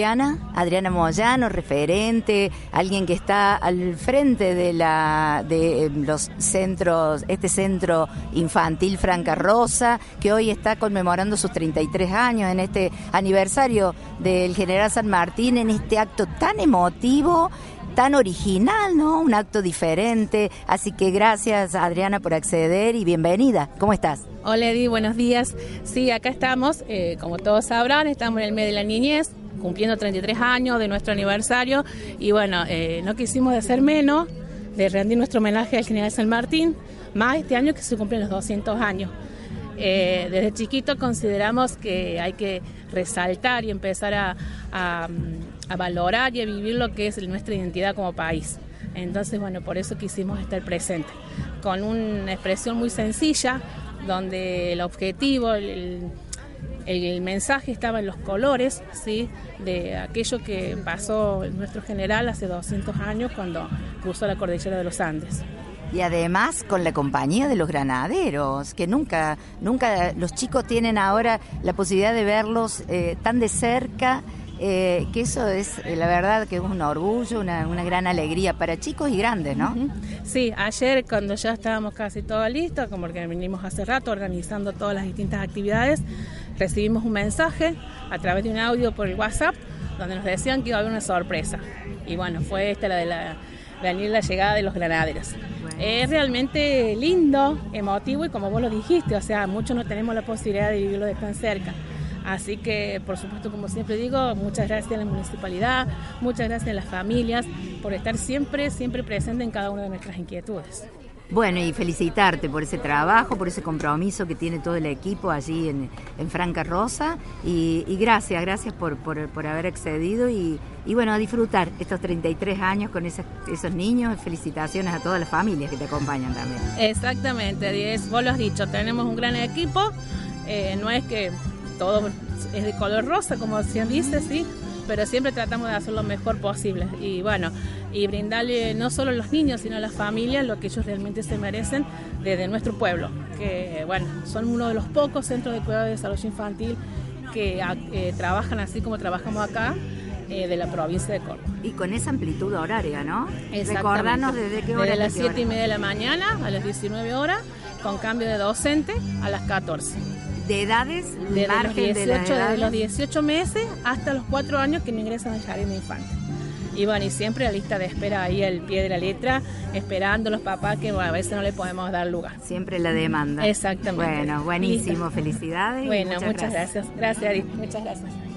Adriana, Adriana Moyano, referente, alguien que está al frente de la de eh, los centros, este centro infantil Franca Rosa, que hoy está conmemorando sus 33 años en este aniversario del General San Martín, en este acto tan emotivo tan original, ¿no? Un acto diferente. Así que gracias, Adriana, por acceder y bienvenida. ¿Cómo estás? Hola, Eddie, buenos días. Sí, acá estamos, eh, como todos sabrán, estamos en el mes de la niñez, cumpliendo 33 años de nuestro aniversario y bueno, eh, no quisimos hacer menos de rendir nuestro homenaje al general San Martín, más este año que se cumplen los 200 años. Eh, desde chiquito consideramos que hay que resaltar y empezar a, a, valorar y a vivir lo que es nuestra identidad como país. Entonces, bueno, por eso quisimos estar presentes, con una expresión muy sencilla, donde el objetivo, el, mensaje estaba en los colores, ¿sí? De aquello que pasó nuestro general hace 200 años cuando cruzó la cordillera de los Andes. Y además con la compañía de los granaderos, que nunca, nunca los chicos tienen ahora la posibilidad de verlos eh, tan de cerca eh, que eso es, eh, la verdad, que es un orgullo, una, gran alegría para chicos y grandes, ¿no? Sí, ayer cuando ya estábamos casi todo listo, como que venimos hace rato organizando todas las distintas actividades, recibimos un mensaje a través de un audio por el WhatsApp donde nos decían que iba a haber una sorpresa. Y bueno, fue esta la de la, venir la llegada de los granaderos. Es realmente lindo, emotivo y como vos lo dijiste, o sea, muchos no tenemos la posibilidad de vivirlo de tan cerca. Así que, por supuesto, como siempre digo, muchas gracias a la municipalidad, muchas gracias a las familias por estar siempre, siempre presente en cada una de nuestras inquietudes. Bueno, y felicitarte por ese trabajo, por ese compromiso que tiene todo el equipo allí en, Franca Rosa. Y, gracias, gracias por, haber accedido y, bueno, a disfrutar estos 33 años con esos, esos niños. Felicitaciones a todas las familias que te acompañan también. Exactamente, Diez, vos lo has dicho, tenemos un gran equipo. Eh, no es que todo es de color rosa, como se dice, sí, pero siempre tratamos de hacer lo mejor posible. Y bueno, y brindarle no solo a los niños, sino a las familias lo que ellos realmente se merecen desde nuestro pueblo, que bueno, son uno de los pocos centros de cuidado y desarrollo infantil que eh, trabajan así como trabajamos acá. Eh, de la provincia de Córdoba. Y con esa amplitud horaria, ¿no? Recordarnos desde qué hora. Desde las 7 y media de la mañana a las 19 horas, con cambio de docente a las 14 de edades, de los 18, los 18 meses hasta los 4 años que no ingresan al jardín de infantes. Y bueno, y siempre la lista de espera ahí al pie de la letra, esperando los papás que a veces no le podemos dar lugar. Siempre la demanda. Exactamente. Bueno, buenísimo, felicidades. Bueno, muchas gracias. Gracias, Muchas gracias.